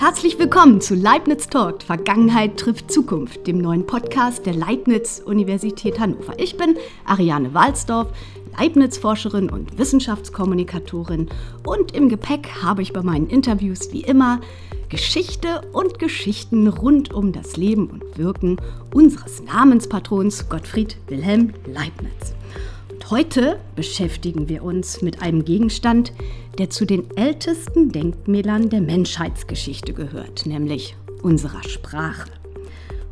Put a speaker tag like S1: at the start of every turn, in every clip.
S1: Herzlich willkommen zu Leibniz Talk, Vergangenheit trifft Zukunft, dem neuen Podcast der Leibniz Universität Hannover. Ich bin Ariane Walsdorf, Leibniz-Forscherin und Wissenschaftskommunikatorin und im Gepäck habe ich bei meinen Interviews wie immer Geschichte und Geschichten rund um das Leben und Wirken unseres Namenspatrons Gottfried Wilhelm Leibniz. Heute beschäftigen wir uns mit einem Gegenstand, der zu den ältesten Denkmälern der Menschheitsgeschichte gehört, nämlich unserer Sprache.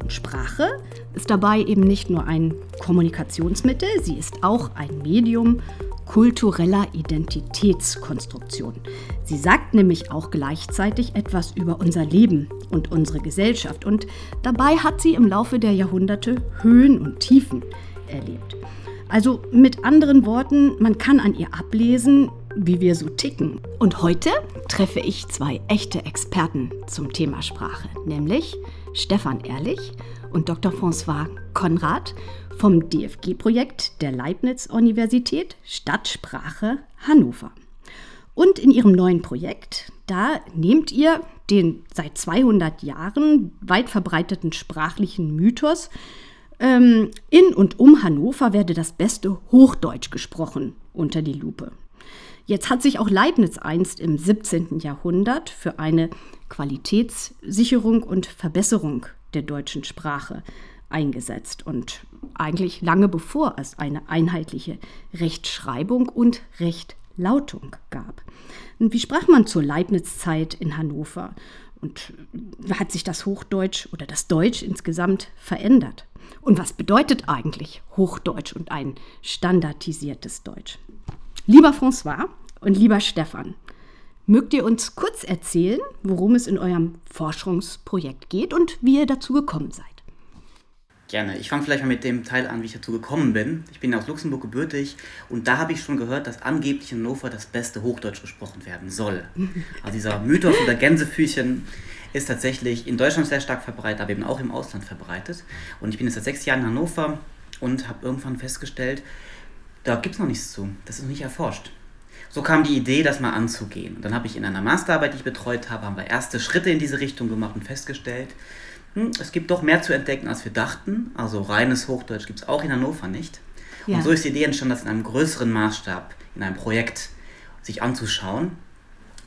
S1: Und Sprache ist dabei eben nicht nur ein Kommunikationsmittel, sie ist auch ein Medium kultureller Identitätskonstruktion. Sie sagt nämlich auch gleichzeitig etwas über unser Leben und unsere Gesellschaft und dabei hat sie im Laufe der Jahrhunderte Höhen und Tiefen erlebt. Also mit anderen Worten, man kann an ihr ablesen, wie wir so ticken. Und heute treffe ich zwei echte Experten zum Thema Sprache, nämlich Stefan Ehrlich und Dr. François Konrad vom DFG-Projekt der Leibniz-Universität Stadtsprache Hannover. Und in ihrem neuen Projekt, da nehmt ihr den seit 200 Jahren weit verbreiteten sprachlichen Mythos, ähm, in und um Hannover werde das beste Hochdeutsch gesprochen unter die Lupe. Jetzt hat sich auch Leibniz einst im 17. Jahrhundert für eine Qualitätssicherung und Verbesserung der deutschen Sprache eingesetzt und eigentlich lange bevor es eine einheitliche Rechtschreibung und Rechtlautung gab. Und wie sprach man zur Leibniz-Zeit in Hannover? Und hat sich das Hochdeutsch oder das Deutsch insgesamt verändert? Und was bedeutet eigentlich Hochdeutsch und ein standardisiertes Deutsch? Lieber François und lieber Stefan, mögt ihr uns kurz erzählen, worum es in eurem Forschungsprojekt geht und wie ihr dazu gekommen seid?
S2: Gerne. Ich fange vielleicht mal mit dem Teil an, wie ich dazu gekommen bin. Ich bin aus Luxemburg gebürtig und da habe ich schon gehört, dass angeblich in Hannover das beste Hochdeutsch gesprochen werden soll. Also dieser Mythos oder Gänsefüßchen ist tatsächlich in Deutschland sehr stark verbreitet, aber eben auch im Ausland verbreitet. Und ich bin jetzt seit sechs Jahren in Hannover und habe irgendwann festgestellt, da gibt es noch nichts zu. Das ist noch nicht erforscht. So kam die Idee, das mal anzugehen. Und dann habe ich in einer Masterarbeit, die ich betreut habe, haben wir erste Schritte in diese Richtung gemacht und festgestellt, hm, es gibt doch mehr zu entdecken, als wir dachten. Also reines Hochdeutsch gibt es auch in Hannover nicht. Ja. Und so ist die Idee entstanden, das in einem größeren Maßstab, in einem Projekt sich anzuschauen.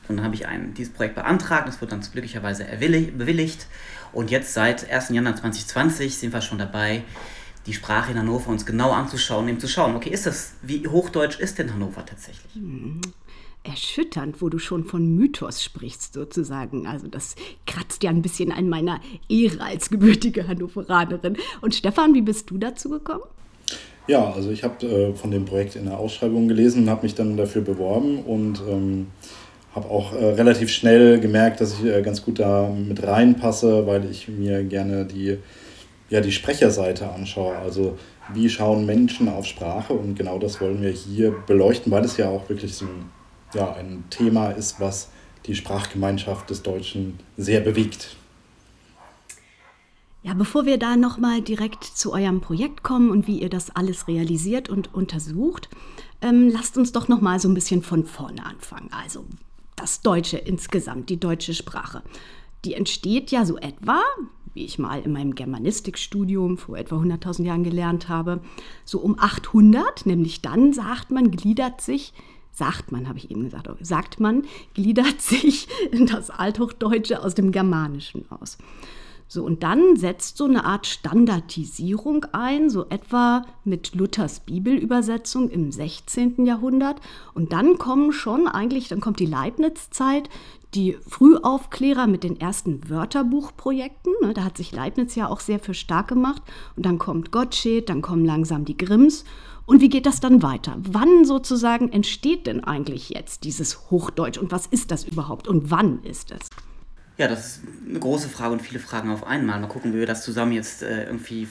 S2: Und dann habe ich ein, dieses Projekt beantragt, das wurde dann glücklicherweise bewilligt. Und jetzt seit 1. Januar 2020 sind wir schon dabei, die Sprache in Hannover uns genau anzuschauen, eben zu schauen, okay, ist das, wie hochdeutsch ist denn Hannover tatsächlich? Mhm.
S1: Erschütternd, wo du schon von Mythos sprichst, sozusagen. Also, das kratzt ja ein bisschen an meiner Ehre als gebürtige Hannoveranerin. Und Stefan, wie bist du dazu gekommen?
S3: Ja, also ich habe äh, von dem Projekt in der Ausschreibung gelesen und habe mich dann dafür beworben und ähm, habe auch äh, relativ schnell gemerkt, dass ich äh, ganz gut da mit reinpasse, weil ich mir gerne die ja, die Sprecherseite anschaue. Also wie schauen Menschen auf Sprache und genau das wollen wir hier beleuchten, weil es ja auch wirklich so ein, ja, ein Thema ist, was die Sprachgemeinschaft des Deutschen sehr bewegt.
S1: Ja, bevor wir da nochmal direkt zu eurem Projekt kommen und wie ihr das alles realisiert und untersucht, ähm, lasst uns doch nochmal so ein bisschen von vorne anfangen. Also das Deutsche insgesamt, die deutsche Sprache. Die entsteht ja so etwa, wie ich mal in meinem Germanistikstudium vor etwa 100.000 Jahren gelernt habe, so um 800, nämlich dann sagt man, gliedert sich, sagt man, habe ich eben gesagt, sagt man, gliedert sich das Althochdeutsche aus dem Germanischen aus. So, und dann setzt so eine Art Standardisierung ein, so etwa mit Luthers Bibelübersetzung im 16. Jahrhundert. Und dann kommen schon eigentlich, dann kommt die Leibniz-Zeit, die Frühaufklärer mit den ersten Wörterbuchprojekten. Ne, da hat sich Leibniz ja auch sehr für stark gemacht. Und dann kommt Gottsched, dann kommen langsam die Grimms. Und wie geht das dann weiter? Wann sozusagen entsteht denn eigentlich jetzt dieses Hochdeutsch und was ist das überhaupt und wann ist es?
S2: Ja, das ist eine große Frage und viele Fragen auf einmal. Mal gucken, wie wir das zusammen jetzt äh, irgendwie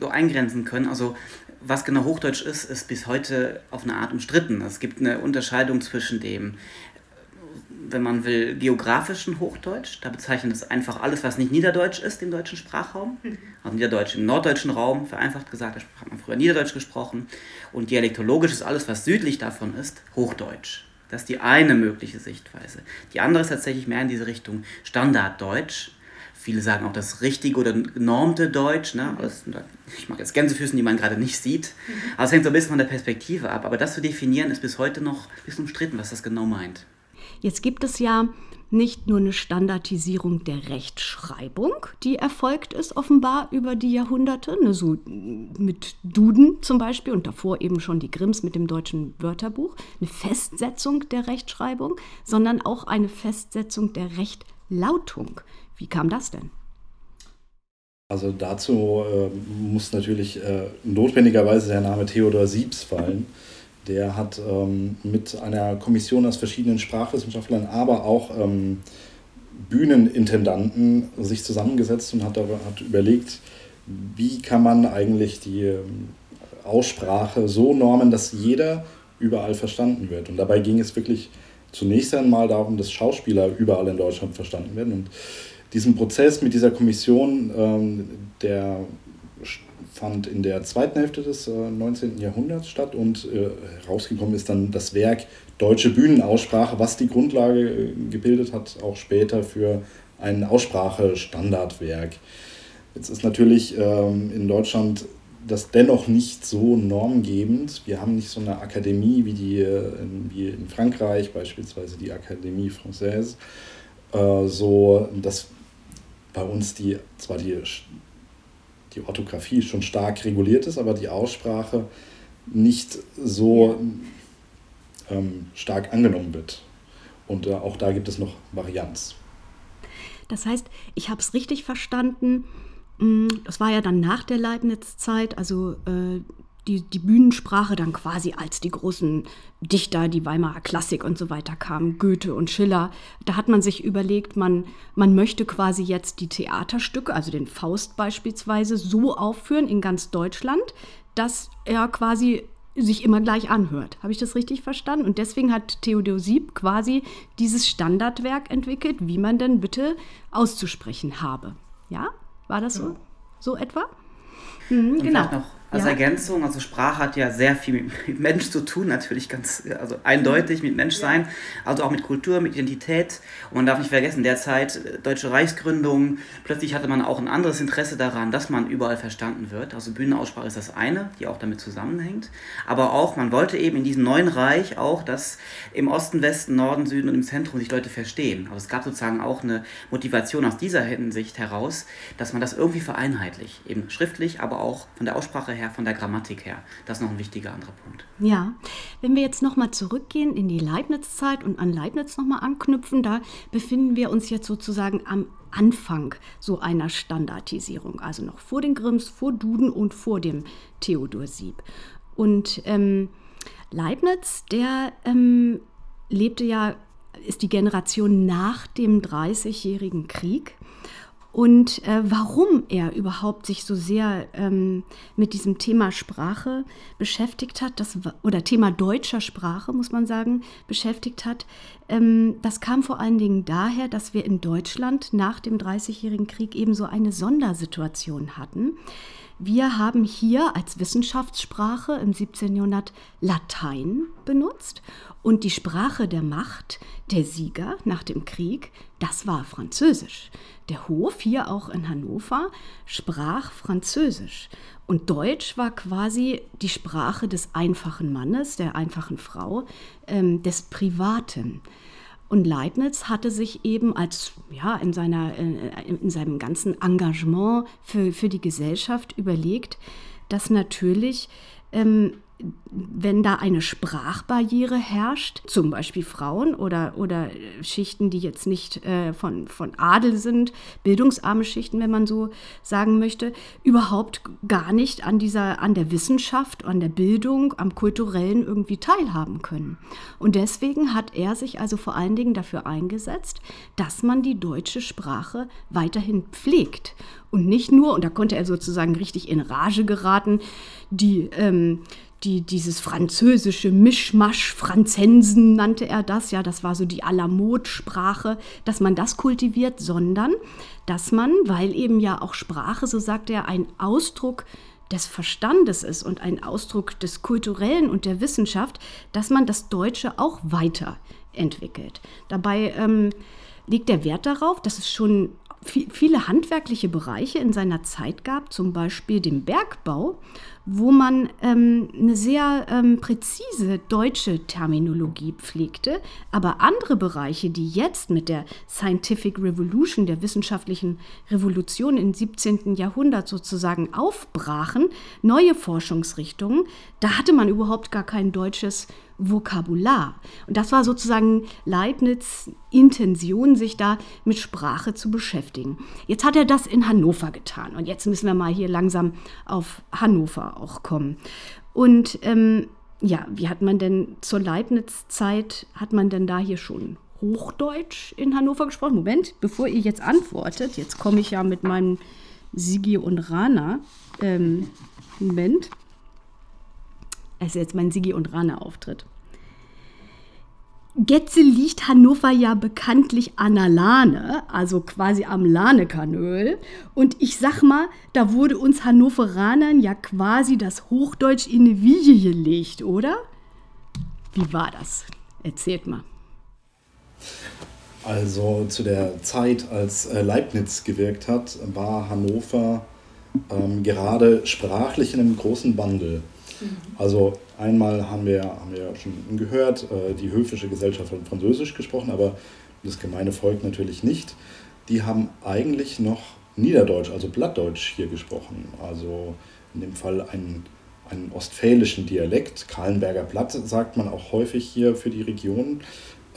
S2: so eingrenzen können. Also was genau Hochdeutsch ist, ist bis heute auf eine Art umstritten. Es gibt eine Unterscheidung zwischen dem wenn man will, geografischen Hochdeutsch. Da bezeichnet es einfach alles, was nicht Niederdeutsch ist im deutschen Sprachraum. Also Niederdeutsch im norddeutschen Raum, vereinfacht gesagt, da hat man früher Niederdeutsch gesprochen. Und dialektologisch ist alles, was südlich davon ist, Hochdeutsch. Das ist die eine mögliche Sichtweise. Die andere ist tatsächlich mehr in diese Richtung Standarddeutsch. Viele sagen auch das richtige oder normte Deutsch. Ne? ich mag jetzt Gänsefüßen, die man gerade nicht sieht. Aber es hängt so ein bisschen von der Perspektive ab. Aber das zu definieren ist bis heute noch ein bisschen umstritten, was das genau meint.
S1: Jetzt gibt es ja nicht nur eine Standardisierung der Rechtschreibung, die erfolgt ist offenbar über die Jahrhunderte, ne, so mit Duden zum Beispiel und davor eben schon die Grimms mit dem deutschen Wörterbuch, eine Festsetzung der Rechtschreibung, sondern auch eine Festsetzung der Rechtlautung. Wie kam das denn?
S3: Also dazu äh, muss natürlich äh, notwendigerweise der Name Theodor Siebs fallen. Der hat ähm, mit einer Kommission aus verschiedenen Sprachwissenschaftlern, aber auch ähm, Bühnenintendanten sich zusammengesetzt und hat, hat überlegt, wie kann man eigentlich die ähm, Aussprache so normen, dass jeder überall verstanden wird. Und dabei ging es wirklich zunächst einmal darum, dass Schauspieler überall in Deutschland verstanden werden. Und diesen Prozess mit dieser Kommission, ähm, der fand in der zweiten Hälfte des äh, 19. Jahrhunderts statt und äh, herausgekommen ist dann das Werk Deutsche Bühnenaussprache, was die Grundlage äh, gebildet hat, auch später für ein Aussprache-Standardwerk. Jetzt ist natürlich ähm, in Deutschland das dennoch nicht so normgebend. Wir haben nicht so eine Akademie wie, die, äh, wie in Frankreich, beispielsweise die Akademie Française, äh, so dass bei uns die zwar die die Orthographie schon stark reguliert ist, aber die Aussprache nicht so ähm, stark angenommen wird. Und äh, auch da gibt es noch Varianz.
S1: Das heißt, ich habe es richtig verstanden. Mm, das war ja dann nach der Leibniz-Zeit, also äh, die, die Bühnensprache dann quasi als die großen Dichter, die Weimarer Klassik und so weiter kamen, Goethe und Schiller. Da hat man sich überlegt, man, man möchte quasi jetzt die Theaterstücke, also den Faust beispielsweise, so aufführen in ganz Deutschland, dass er quasi sich immer gleich anhört. Habe ich das richtig verstanden? Und deswegen hat Theodor Sieb quasi dieses Standardwerk entwickelt, wie man denn bitte auszusprechen habe. Ja? War das so? So etwa?
S2: Mhm, genau. Noch als ja. Ergänzung, also Sprache hat ja sehr viel mit Mensch zu tun, natürlich ganz also eindeutig mit Menschsein, also auch mit Kultur, mit Identität. Und man darf nicht vergessen, derzeit äh, deutsche Reichsgründung, plötzlich hatte man auch ein anderes Interesse daran, dass man überall verstanden wird. Also Bühnenaussprache ist das eine, die auch damit zusammenhängt. Aber auch, man wollte eben in diesem neuen Reich auch, dass im Osten, Westen, Norden, Süden und im Zentrum sich Leute verstehen. Also es gab sozusagen auch eine Motivation aus dieser Hinsicht heraus, dass man das irgendwie vereinheitlicht. Eben schriftlich, aber auch von der Aussprache her, von der Grammatik her. Das ist noch ein wichtiger anderer Punkt.
S1: Ja, wenn wir jetzt nochmal zurückgehen in die Leibniz-Zeit und an Leibniz nochmal anknüpfen, da befinden wir uns jetzt sozusagen am Anfang so einer Standardisierung, also noch vor den Grimms, vor Duden und vor dem Theodor Sieb. Und ähm, Leibniz, der ähm, lebte ja, ist die Generation nach dem Dreißigjährigen Krieg und äh, warum er überhaupt sich so sehr ähm, mit diesem Thema Sprache beschäftigt hat, das, oder Thema deutscher Sprache, muss man sagen, beschäftigt hat, ähm, das kam vor allen Dingen daher, dass wir in Deutschland nach dem Dreißigjährigen Krieg eben so eine Sondersituation hatten. Wir haben hier als Wissenschaftssprache im 17. Jahrhundert Latein benutzt und die Sprache der Macht der Sieger nach dem Krieg, das war Französisch. Der Hof hier auch in Hannover sprach Französisch und Deutsch war quasi die Sprache des einfachen Mannes, der einfachen Frau, ähm, des Privaten. Und Leibniz hatte sich eben als, ja, in, seiner, äh, in seinem ganzen Engagement für, für die Gesellschaft überlegt, dass natürlich ähm, wenn da eine Sprachbarriere herrscht, zum Beispiel Frauen oder, oder Schichten, die jetzt nicht äh, von, von Adel sind, bildungsarme Schichten, wenn man so sagen möchte, überhaupt gar nicht an dieser, an der Wissenschaft, an der Bildung, am Kulturellen irgendwie teilhaben können. Und deswegen hat er sich also vor allen Dingen dafür eingesetzt, dass man die deutsche Sprache weiterhin pflegt. Und nicht nur, und da konnte er sozusagen richtig in Rage geraten, die ähm, die, dieses französische Mischmasch, Franzensen nannte er das, ja, das war so die Alamod-Sprache, dass man das kultiviert, sondern dass man, weil eben ja auch Sprache, so sagt er, ein Ausdruck des Verstandes ist und ein Ausdruck des Kulturellen und der Wissenschaft, dass man das Deutsche auch weiterentwickelt. Dabei ähm, liegt der Wert darauf, dass es schon viele handwerkliche Bereiche in seiner Zeit gab, zum Beispiel den Bergbau, wo man ähm, eine sehr ähm, präzise deutsche Terminologie pflegte, aber andere Bereiche, die jetzt mit der Scientific Revolution, der wissenschaftlichen Revolution im 17. Jahrhundert sozusagen aufbrachen, neue Forschungsrichtungen, da hatte man überhaupt gar kein deutsches Vokabular. Und das war sozusagen Leibniz Intention, sich da mit Sprache zu beschäftigen. Jetzt hat er das in Hannover getan. Und jetzt müssen wir mal hier langsam auf Hannover auch kommen. Und ähm, ja, wie hat man denn zur Leibniz-Zeit, hat man denn da hier schon Hochdeutsch in Hannover gesprochen? Moment, bevor ihr jetzt antwortet, jetzt komme ich ja mit meinem Sigi und Rana. Ähm, Moment. Es ist jetzt mein Sigi und Rana-Auftritt. Getze liegt Hannover ja bekanntlich an der Lahne, also quasi am Lahnekanal. Und ich sag mal, da wurde uns Hannoveranern ja quasi das Hochdeutsch in die Wiege gelegt, oder? Wie war das? Erzählt mal.
S3: Also zu der Zeit, als äh, Leibniz gewirkt hat, war Hannover ähm, gerade sprachlich in einem großen Wandel. Also einmal haben wir, haben wir schon gehört, äh, die höfische Gesellschaft hat Französisch gesprochen, aber das gemeine Volk natürlich nicht. Die haben eigentlich noch Niederdeutsch, also Blattdeutsch hier gesprochen. Also in dem Fall einen, einen ostfälischen Dialekt. Kahlenberger Blatt sagt man auch häufig hier für die Region.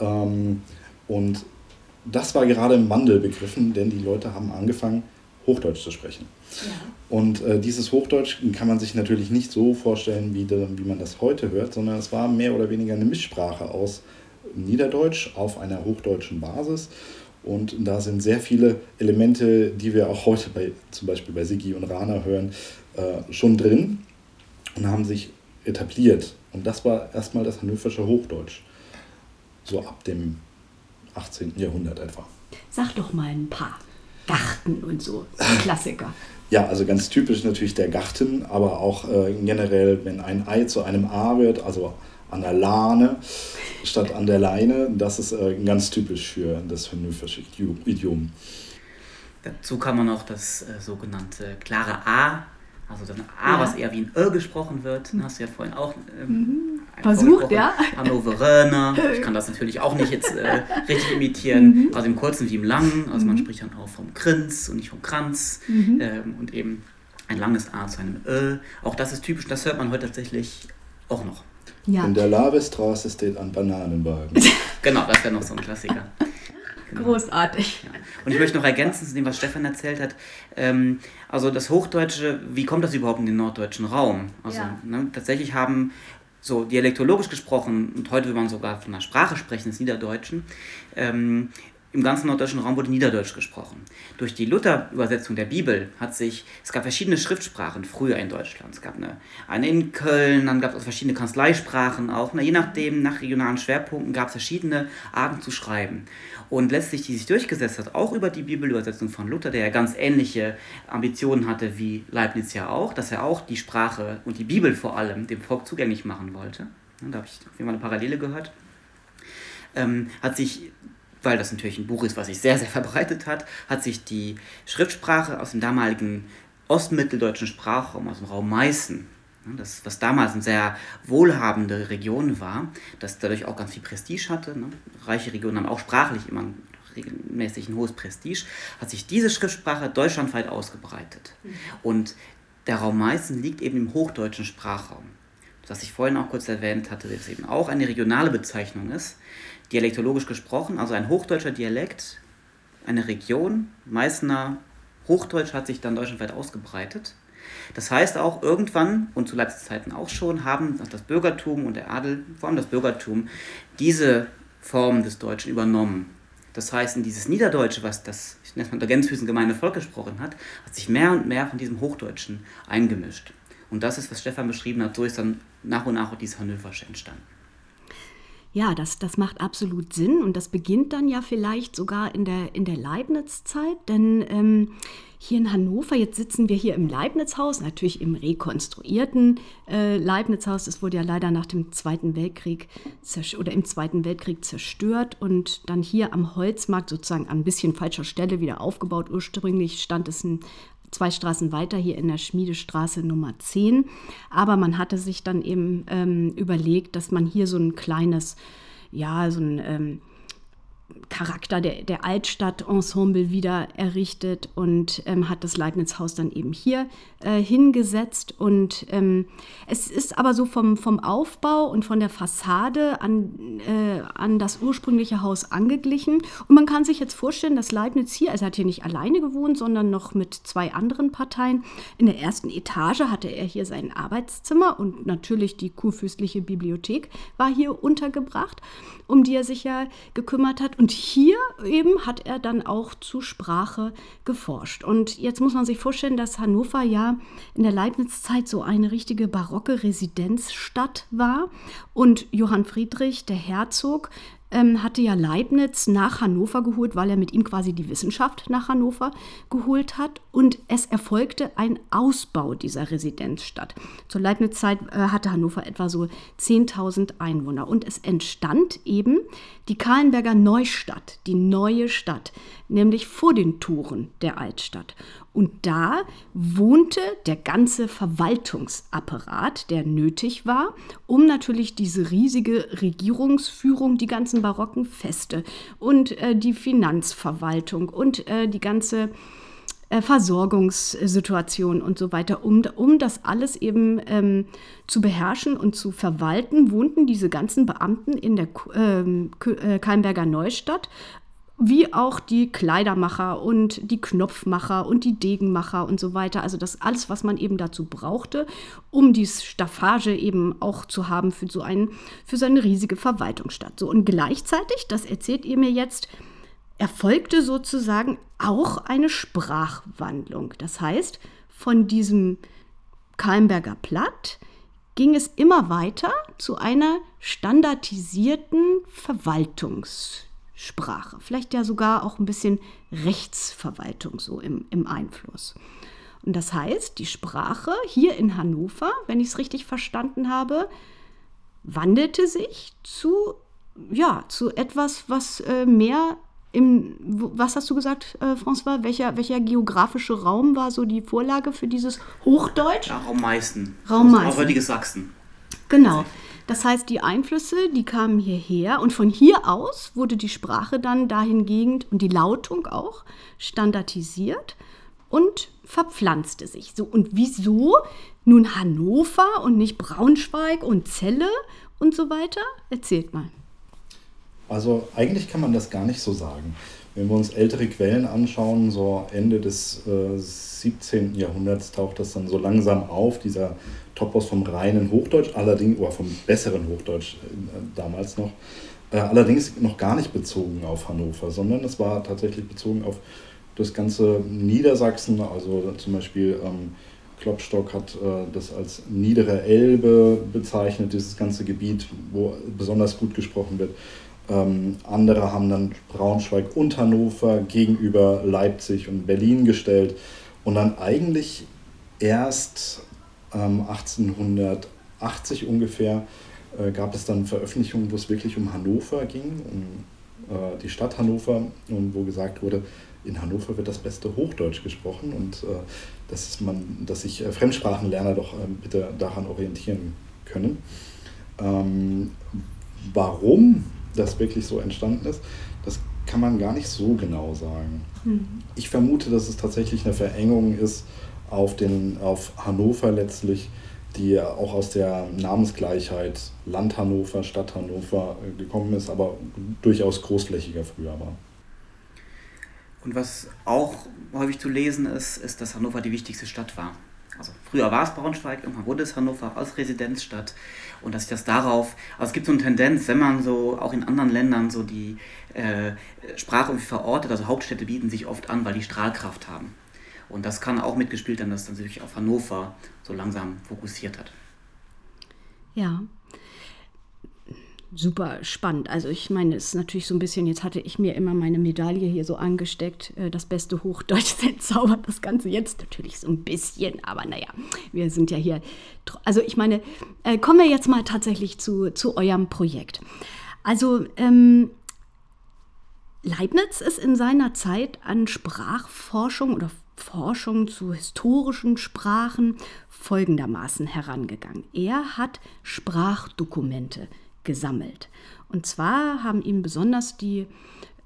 S3: Ähm, und das war gerade im Wandel begriffen, denn die Leute haben angefangen, Hochdeutsch zu sprechen. Und äh, dieses Hochdeutsch kann man sich natürlich nicht so vorstellen, wie, de, wie man das heute hört, sondern es war mehr oder weniger eine Mischsprache aus Niederdeutsch auf einer hochdeutschen Basis. Und da sind sehr viele Elemente, die wir auch heute bei, zum Beispiel bei Sigi und Rana hören, äh, schon drin und haben sich etabliert. Und das war erstmal das hannoversche Hochdeutsch. So ab dem 18. Jahrhundert etwa.
S1: Sag doch mal ein paar. Garten und so. Klassiker.
S3: Ja, also ganz typisch natürlich der Garten, aber auch äh, generell, wenn ein Ei zu einem A wird, also an der Lahne statt an der Leine, das ist äh, ganz typisch für das hannoversche Idiom.
S2: Dazu kann man auch das äh, sogenannte klare A also das A, ja. was eher wie ein Ö gesprochen wird, hast du ja vorhin auch ähm,
S1: mhm. Versucht, ja.
S2: Hannoveraner. Ich kann das natürlich auch nicht jetzt äh, richtig imitieren. Mhm. Also im Kurzen wie im Langen. Also man mhm. spricht dann auch vom Krinz und nicht vom Kranz. Mhm. Ähm, und eben ein langes A zu einem Ö. Auch das ist typisch, das hört man heute tatsächlich auch noch.
S3: Ja. In der Labestraße steht ein Bananenwagen.
S2: genau, das wäre noch so ein Klassiker.
S1: Genau. Großartig.
S2: Ja. Und ich möchte noch ergänzen zu dem, was Stefan erzählt hat. Ähm, also das Hochdeutsche, wie kommt das überhaupt in den norddeutschen Raum? Also ja. ne, tatsächlich haben so dialektologisch gesprochen, und heute will man sogar von einer Sprache sprechen, des Niederdeutschen, ähm, im ganzen norddeutschen Raum wurde Niederdeutsch gesprochen. Durch die Luther-Übersetzung der Bibel hat sich, es gab verschiedene Schriftsprachen früher in Deutschland. Es gab eine, eine in Köln, dann gab es verschiedene Kanzleisprachen auch. Na, je nachdem, nach regionalen Schwerpunkten gab es verschiedene Arten zu schreiben. Und letztlich, die sich durchgesetzt hat, auch über die Bibelübersetzung von Luther, der ja ganz ähnliche Ambitionen hatte wie Leibniz ja auch, dass er auch die Sprache und die Bibel vor allem dem Volk zugänglich machen wollte. Da habe ich auf jeden Fall eine Parallele gehört. Ähm, hat sich weil das natürlich ein Buch ist, was sich sehr, sehr verbreitet hat, hat sich die Schriftsprache aus dem damaligen ostmitteldeutschen Sprachraum, aus dem Raum Meißen, das, was damals eine sehr wohlhabende Region war, das dadurch auch ganz viel Prestige hatte. Ne? Reiche Regionen haben auch sprachlich immer regelmäßig ein hohes Prestige, hat sich diese Schriftsprache deutschlandweit ausgebreitet. Mhm. Und der Raum Meißen liegt eben im hochdeutschen Sprachraum. Das ich vorhin auch kurz erwähnt hatte, das eben auch eine regionale Bezeichnung ist, dialektologisch gesprochen, also ein hochdeutscher Dialekt, eine Region, Meißner Hochdeutsch hat sich dann deutschlandweit ausgebreitet. Das heißt auch irgendwann, und zu Leipzig-Zeiten auch schon, haben das Bürgertum und der Adel, vor allem das Bürgertum, diese Form des Deutschen übernommen. Das heißt, in dieses Niederdeutsche, was das, ich nenne es mal der Gänsefüßen gemeine Volk gesprochen hat, hat sich mehr und mehr von diesem Hochdeutschen eingemischt. Und das ist, was Stefan beschrieben hat, so ist dann nach und nach auch dieses Hannoversche entstanden.
S1: Ja, das, das macht absolut Sinn und das beginnt dann ja vielleicht sogar in der, in der Leibniz-Zeit, denn ähm, hier in Hannover, jetzt sitzen wir hier im Leibniz-Haus, natürlich im rekonstruierten äh, Leibniz-Haus. Das wurde ja leider nach dem Zweiten Weltkrieg oder im Zweiten Weltkrieg zerstört und dann hier am Holzmarkt sozusagen an ein bisschen falscher Stelle wieder aufgebaut. Ursprünglich stand es ein, zwei Straßen weiter hier in der Schmiedestraße Nummer 10. Aber man hatte sich dann eben ähm, überlegt, dass man hier so ein kleines, ja, so ein ähm, Charakter der, der Altstadt-Ensemble wieder errichtet und ähm, hat das Leibniz-Haus dann eben hier äh, hingesetzt. Und ähm, es ist aber so vom, vom Aufbau und von der Fassade an, äh, an das ursprüngliche Haus angeglichen. Und man kann sich jetzt vorstellen, dass Leibniz hier, also er hat hier nicht alleine gewohnt, sondern noch mit zwei anderen Parteien. In der ersten Etage hatte er hier sein Arbeitszimmer und natürlich die kurfürstliche Bibliothek war hier untergebracht, um die er sich ja gekümmert hat. Und hier eben hat er dann auch zu Sprache geforscht. Und jetzt muss man sich vorstellen, dass Hannover ja in der Leibniz-Zeit so eine richtige barocke Residenzstadt war. Und Johann Friedrich, der Herzog, ähm, hatte ja Leibniz nach Hannover geholt, weil er mit ihm quasi die Wissenschaft nach Hannover geholt hat. Und es erfolgte ein Ausbau dieser Residenzstadt. Zur Leibniz-Zeit äh, hatte Hannover etwa so 10.000 Einwohner. Und es entstand eben die Kahlenberger Neustadt, die neue Stadt, nämlich vor den Toren der Altstadt. Und da wohnte der ganze Verwaltungsapparat, der nötig war, um natürlich diese riesige Regierungsführung, die ganzen barocken Feste und äh, die Finanzverwaltung und äh, die ganze Versorgungssituation und so weiter, um, um das alles eben ähm, zu beherrschen und zu verwalten, wohnten diese ganzen Beamten in der ähm, äh, Keimberger Neustadt wie auch die Kleidermacher und die Knopfmacher und die Degenmacher und so weiter. Also das alles, was man eben dazu brauchte, um die Staffage eben auch zu haben für so, einen, für so eine riesige Verwaltungsstadt. So, und gleichzeitig, das erzählt ihr mir jetzt, erfolgte sozusagen auch eine Sprachwandlung. Das heißt, von diesem Kalmberger Platt ging es immer weiter zu einer standardisierten Verwaltungs- Sprache. Vielleicht ja sogar auch ein bisschen Rechtsverwaltung so im, im Einfluss. Und das heißt, die Sprache hier in Hannover, wenn ich es richtig verstanden habe, wandelte sich zu, ja, zu etwas, was äh, mehr im, was hast du gesagt, äh, François? Welcher, welcher geografische Raum war so die Vorlage für dieses Hochdeutsch?
S2: Ja, Raum Meißen.
S1: Raum Meißen.
S2: Auch heutiges Sachsen.
S1: Genau. Das heißt, die Einflüsse, die kamen hierher und von hier aus wurde die Sprache dann dahingehend und die Lautung auch standardisiert und verpflanzte sich. So, und wieso nun Hannover und nicht Braunschweig und Celle und so weiter? Erzählt mal.
S3: Also eigentlich kann man das gar nicht so sagen. Wenn wir uns ältere Quellen anschauen, so Ende des äh, 17. Jahrhunderts taucht das dann so langsam auf, dieser Topos vom reinen Hochdeutsch, allerdings, oder vom besseren Hochdeutsch äh, damals noch, äh, allerdings noch gar nicht bezogen auf Hannover, sondern es war tatsächlich bezogen auf das ganze Niedersachsen, also zum Beispiel ähm, Klopstock hat äh, das als niedere Elbe bezeichnet, dieses ganze Gebiet, wo besonders gut gesprochen wird. Ähm, andere haben dann Braunschweig und Hannover gegenüber Leipzig und Berlin gestellt und dann eigentlich erst ähm, 1880 ungefähr äh, gab es dann Veröffentlichungen, wo es wirklich um Hannover ging, um äh, die Stadt Hannover und wo gesagt wurde, in Hannover wird das beste Hochdeutsch gesprochen und äh, dass, man, dass sich äh, Fremdsprachenlerner doch ähm, bitte daran orientieren können. Ähm, warum das wirklich so entstanden ist, das kann man gar nicht so genau sagen. Mhm. Ich vermute, dass es tatsächlich eine Verengung ist auf, den, auf Hannover letztlich, die auch aus der Namensgleichheit Land Hannover, Stadt Hannover gekommen ist, aber durchaus großflächiger früher war.
S2: Und was auch häufig zu lesen ist, ist, dass Hannover die wichtigste Stadt war. Also früher war es Braunschweig, irgendwann wurde es Hannover als Residenzstadt und dass sich das darauf, also es gibt so eine Tendenz, wenn man so auch in anderen Ländern so die äh, Sprache verortet, also Hauptstädte bieten sich oft an, weil die Strahlkraft haben. Und das kann auch mitgespielt haben, dass dann sich auf Hannover so langsam fokussiert hat.
S1: Ja. Super spannend. Also ich meine, es ist natürlich so ein bisschen, jetzt hatte ich mir immer meine Medaille hier so angesteckt, äh, das beste Hochdeutsch entzaubert das Ganze jetzt natürlich so ein bisschen, aber naja, wir sind ja hier. Also ich meine, äh, kommen wir jetzt mal tatsächlich zu, zu eurem Projekt. Also ähm, Leibniz ist in seiner Zeit an Sprachforschung oder Forschung zu historischen Sprachen folgendermaßen herangegangen. Er hat Sprachdokumente gesammelt. Und zwar haben ihm besonders die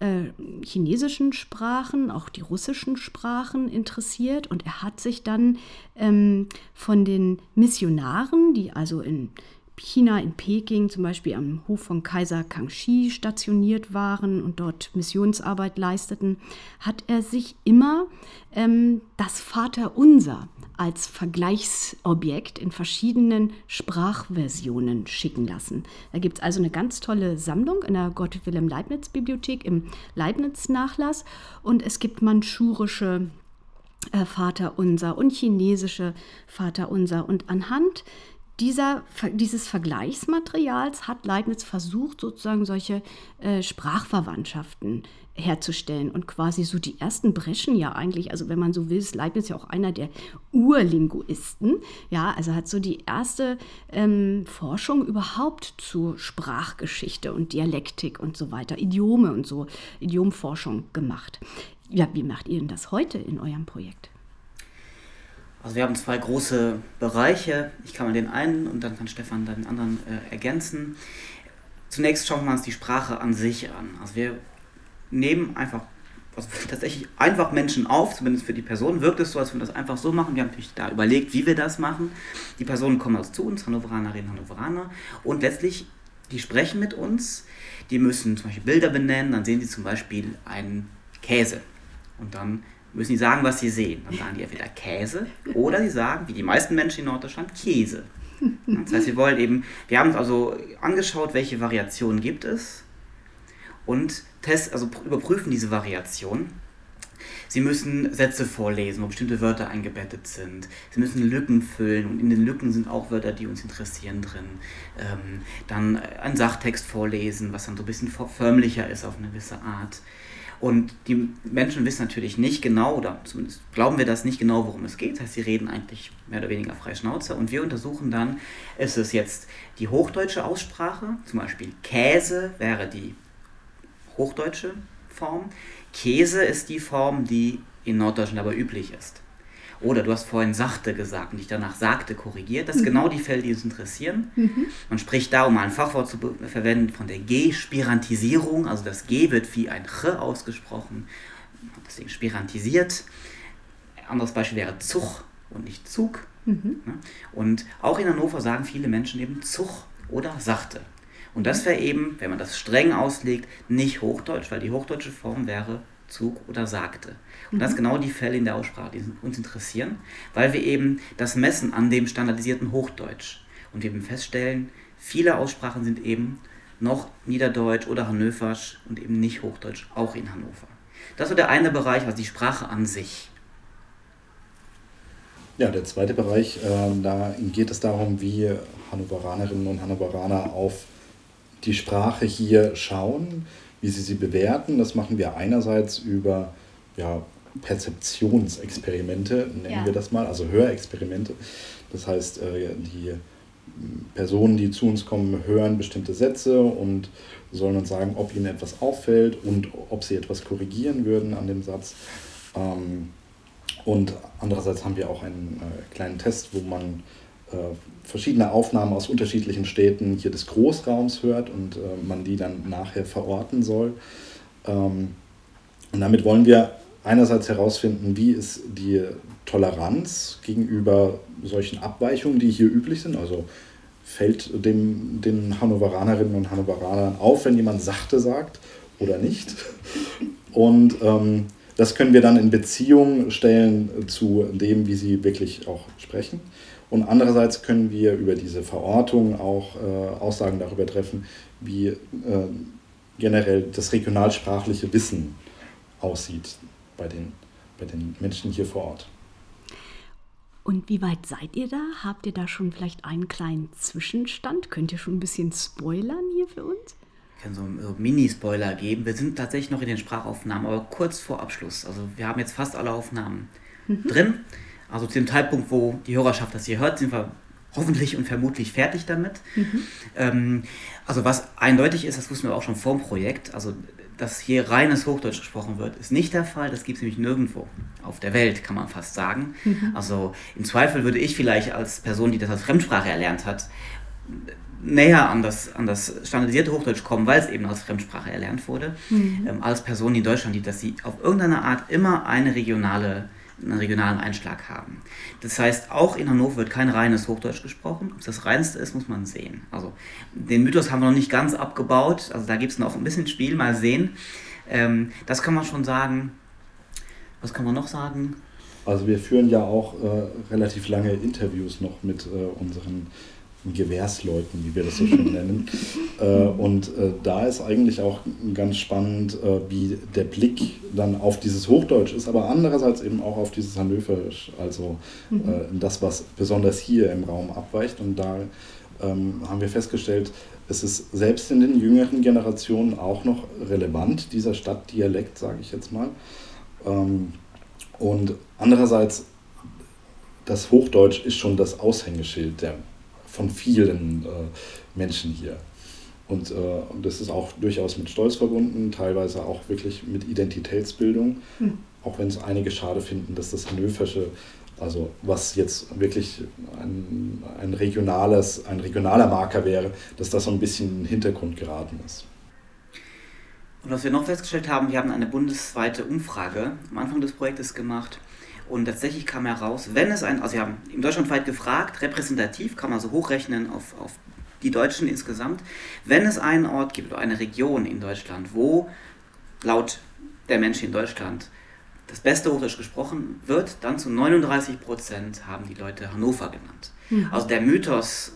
S1: äh, chinesischen Sprachen, auch die russischen Sprachen interessiert und er hat sich dann ähm, von den Missionaren, die also in China, in Peking zum Beispiel am Hof von Kaiser Kangxi stationiert waren und dort Missionsarbeit leisteten, hat er sich immer ähm, das Vaterunser als Vergleichsobjekt in verschiedenen Sprachversionen schicken lassen. Da gibt es also eine ganz tolle Sammlung in der Gottfried Wilhelm Leibniz Bibliothek im Leibniz-Nachlass und es gibt manchurische äh, Vaterunser und chinesische Vaterunser und anhand dieser, dieses Vergleichsmaterials hat Leibniz versucht, sozusagen solche äh, Sprachverwandtschaften herzustellen und quasi so die ersten Breschen ja eigentlich, also wenn man so will, ist Leibniz ja auch einer der Urlinguisten, ja, also hat so die erste ähm, Forschung überhaupt zur Sprachgeschichte und Dialektik und so weiter, Idiome und so, Idiomforschung gemacht. Ja, wie macht ihr denn das heute in eurem Projekt?
S2: Also wir haben zwei große Bereiche. Ich kann mal den einen und dann kann Stefan den anderen äh, ergänzen. Zunächst schauen wir uns die Sprache an sich an. Also wir nehmen einfach also tatsächlich einfach Menschen auf, zumindest für die Personen wirkt es so, als wenn wir das einfach so machen. Wir haben natürlich da überlegt, wie wir das machen. Die Personen kommen also zu uns, Hannoveranerinnen, Hannoveraner, und letztlich, die sprechen mit uns, die müssen zum Beispiel Bilder benennen, dann sehen sie zum Beispiel einen Käse. Und dann müssen die sagen, was sie sehen. Dann sagen die entweder Käse oder sie sagen, wie die meisten Menschen in Norddeutschland, Käse. Das heißt, wir wollen eben, wir haben uns also angeschaut, welche Variationen gibt es und test, also überprüfen diese Variation. Sie müssen Sätze vorlesen, wo bestimmte Wörter eingebettet sind. Sie müssen Lücken füllen und in den Lücken sind auch Wörter, die uns interessieren drin. Ähm, dann einen Sachtext vorlesen, was dann so ein bisschen förmlicher ist auf eine gewisse Art. Und die Menschen wissen natürlich nicht genau, oder zumindest glauben wir das nicht genau, worum es geht. Das heißt, sie reden eigentlich mehr oder weniger frei Schnauze. Und wir untersuchen dann, ist es jetzt die hochdeutsche Aussprache, zum Beispiel Käse wäre die hochdeutsche Form, Käse ist die Form, die in Norddeutschland aber üblich ist. Oder du hast vorhin sachte gesagt und dich danach sagte korrigiert. Das sind mhm. genau die Fälle, die uns interessieren. Mhm. Man spricht da, um mal ein Fachwort zu verwenden, von der G-Spirantisierung. Also das G wird wie ein Ch ausgesprochen, deswegen spirantisiert. Ein anderes Beispiel wäre Zug und nicht Zug. Mhm. Und auch in Hannover sagen viele Menschen eben Zug oder sachte. Und das wäre eben, wenn man das streng auslegt, nicht Hochdeutsch, weil die hochdeutsche Form wäre Zug oder sagte. Und das sind mhm. genau die Fälle in der Aussprache, die uns interessieren, weil wir eben das messen an dem standardisierten Hochdeutsch. Und wir eben feststellen, viele Aussprachen sind eben noch Niederdeutsch oder Hannöversch und eben nicht Hochdeutsch, auch in Hannover. Das ist der eine Bereich, also die Sprache an sich.
S3: Ja, der zweite Bereich, äh, da geht es darum, wie Hannoveranerinnen und Hannoveraner auf die Sprache hier schauen, wie sie sie bewerten. Das machen wir einerseits über ja, Perzeptionsexperimente, nennen ja. wir das mal, also Hörexperimente. Das heißt, äh, die Personen, die zu uns kommen, hören bestimmte Sätze und sollen uns sagen, ob ihnen etwas auffällt und ob sie etwas korrigieren würden an dem Satz. Ähm, und andererseits haben wir auch einen äh, kleinen Test, wo man verschiedene Aufnahmen aus unterschiedlichen Städten hier des Großraums hört und man die dann nachher verorten soll. Ähm, und damit wollen wir einerseits herausfinden, wie ist die Toleranz gegenüber solchen Abweichungen, die hier üblich sind. Also fällt dem, den Hannoveranerinnen und Hannoveranern auf, wenn jemand sachte sagt oder nicht. Und ähm, das können wir dann in Beziehung stellen zu dem, wie sie wirklich auch sprechen. Und andererseits können wir über diese Verortung auch äh, Aussagen darüber treffen, wie äh, generell das regionalsprachliche Wissen aussieht bei den, bei den Menschen hier vor Ort.
S1: Und wie weit seid ihr da? Habt ihr da schon vielleicht einen kleinen Zwischenstand? Könnt ihr schon ein bisschen spoilern hier für uns?
S2: Ich kann so einen Mini-Spoiler geben. Wir sind tatsächlich noch in den Sprachaufnahmen, aber kurz vor Abschluss. Also wir haben jetzt fast alle Aufnahmen mhm. drin. Also zu dem Zeitpunkt, wo die Hörerschaft das hier hört, sind wir hoffentlich und vermutlich fertig damit. Mhm. Ähm, also was eindeutig ist, das wussten wir auch schon vor dem Projekt, also dass hier reines Hochdeutsch gesprochen wird, ist nicht der Fall. Das gibt es nämlich nirgendwo auf der Welt, kann man fast sagen. Mhm. Also im Zweifel würde ich vielleicht als Person, die das als Fremdsprache erlernt hat, näher an das, an das standardisierte Hochdeutsch kommen, weil es eben als Fremdsprache erlernt wurde, mhm. ähm, als Person, in Deutschland die, dass sie auf irgendeine Art immer eine regionale einen regionalen Einschlag haben. Das heißt, auch in Hannover wird kein reines Hochdeutsch gesprochen. Ob es das reinste ist, muss man sehen. Also den Mythos haben wir noch nicht ganz abgebaut. Also da gibt es noch ein bisschen Spiel, mal sehen. Ähm, das kann man schon sagen. Was kann man noch sagen?
S3: Also wir führen ja auch äh, relativ lange Interviews noch mit äh, unseren Gewährsleuten, wie wir das so schön nennen. Äh, und äh, da ist eigentlich auch ganz spannend, äh, wie der Blick dann auf dieses Hochdeutsch ist, aber andererseits eben auch auf dieses Hannöverisch, also mhm. das, was besonders hier im Raum abweicht. Und da ähm, haben wir festgestellt, es ist selbst in den jüngeren Generationen auch noch relevant, dieser Stadtdialekt, sage ich jetzt mal. Ähm, und andererseits, das Hochdeutsch ist schon das Aushängeschild der von vielen äh, Menschen hier. Und, äh, und das ist auch durchaus mit Stolz verbunden, teilweise auch wirklich mit Identitätsbildung. Hm. Auch wenn es einige schade finden, dass das Hannoversche, also was jetzt wirklich ein, ein, regionales, ein regionaler Marker wäre, dass das so ein bisschen in den Hintergrund geraten ist.
S2: Und was wir noch festgestellt haben, wir haben eine bundesweite Umfrage am Anfang des Projektes gemacht und tatsächlich kam heraus, wenn es ein, also wir haben im Deutschlandweit gefragt, repräsentativ kann man so hochrechnen auf, auf die Deutschen insgesamt, wenn es einen Ort gibt oder eine Region in Deutschland, wo laut der Menschen in Deutschland das beste Hochdeutsch gesprochen wird, dann zu 39 Prozent haben die Leute Hannover genannt. Mhm. Also der Mythos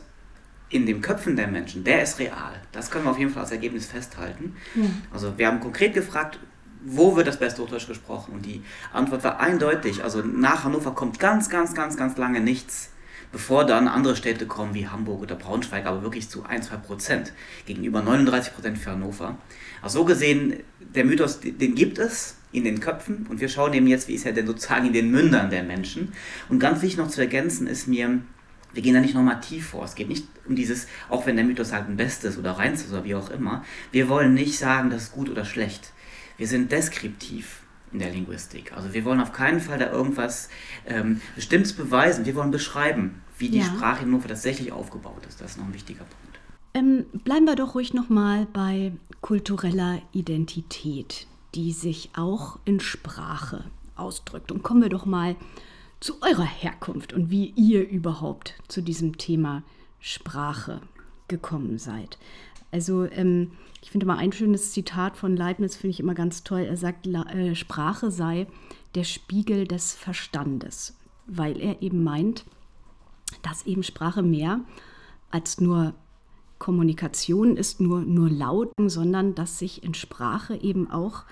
S2: in den Köpfen der Menschen, der ist real. Das können wir auf jeden Fall als Ergebnis festhalten. Mhm. Also wir haben konkret gefragt, wo wird das beste Hochdeutsch gesprochen? Und die Antwort war eindeutig. Also nach Hannover kommt ganz, ganz, ganz, ganz lange nichts, bevor dann andere Städte kommen wie Hamburg oder Braunschweig, aber wirklich zu 1, 2 Prozent gegenüber 39 Prozent für Hannover. Also so gesehen, der Mythos, den gibt es in den Köpfen und wir schauen eben jetzt, wie ist er denn sozusagen in den Mündern der Menschen. Und ganz wichtig noch zu ergänzen ist mir, wir gehen da nicht normativ vor. Es geht nicht um dieses, auch wenn der Mythos sagt ein Bestes oder Reinstes oder wie auch immer. Wir wollen nicht sagen, das ist gut oder schlecht wir sind deskriptiv in der Linguistik. Also wir wollen auf keinen Fall da irgendwas ähm, Bestimmtes beweisen. Wir wollen beschreiben, wie die ja. Sprache in Hannover tatsächlich aufgebaut ist. Das ist noch ein wichtiger Punkt.
S1: Ähm, bleiben wir doch ruhig nochmal bei kultureller Identität, die sich auch in Sprache ausdrückt. Und kommen wir doch mal zu eurer Herkunft und wie ihr überhaupt zu diesem Thema Sprache gekommen seid. Also ähm, ich finde mal ein schönes Zitat von Leibniz, finde ich immer ganz toll. Er sagt, äh, Sprache sei der Spiegel des Verstandes, weil er eben meint, dass eben Sprache mehr als nur Kommunikation ist, nur, nur Lauten, sondern dass sich in Sprache eben auch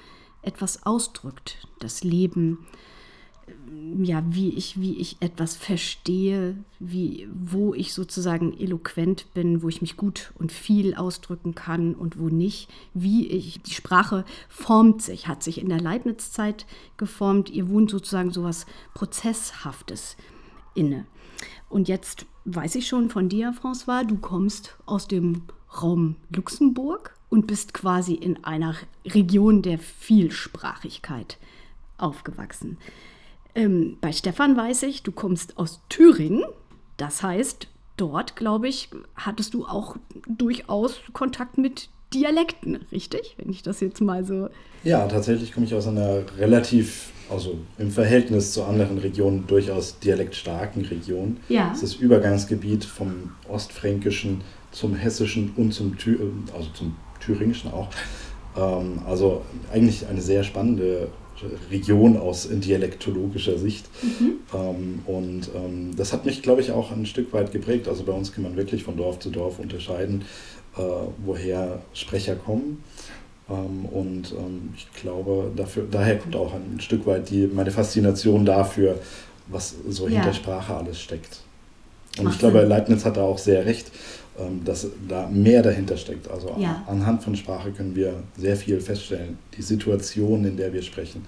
S1: etwas ausdrückt. Das Leben, ja, wie ich, wie ich etwas verstehe, wie, wo ich sozusagen eloquent bin, wo ich mich gut und viel ausdrücken kann und wo nicht, wie ich, die Sprache formt sich, hat sich in der Leibniz-Zeit geformt. Ihr wohnt sozusagen so was Prozesshaftes inne. Und jetzt weiß ich schon von dir, François, du kommst aus dem Raum Luxemburg und bist quasi in einer Region der Vielsprachigkeit aufgewachsen. Ähm, bei Stefan weiß ich, du kommst aus Thüringen. Das heißt, dort, glaube ich, hattest du auch durchaus Kontakt mit Dialekten, richtig? Wenn ich das jetzt mal so.
S3: Ja, tatsächlich komme ich aus einer relativ, also im Verhältnis zu anderen Regionen, durchaus dialektstarken Region. Ja. Es ist das Übergangsgebiet vom Ostfränkischen zum Hessischen und zum, Thü also zum Thüringischen auch. Ähm, also eigentlich eine sehr spannende Region aus dialektologischer Sicht. Mhm. Ähm, und ähm, das hat mich, glaube ich, auch ein Stück weit geprägt. Also bei uns kann man wirklich von Dorf zu Dorf unterscheiden, äh, woher Sprecher kommen. Ähm, und ähm, ich glaube, dafür, daher kommt auch ein Stück weit die, meine Faszination dafür, was so ja. hinter Sprache alles steckt. Und Macht ich glaube. Leibniz hat da auch sehr recht, dass da mehr dahinter steckt. Also ja. anhand von Sprache können wir sehr viel feststellen. Die Situation, in der wir sprechen,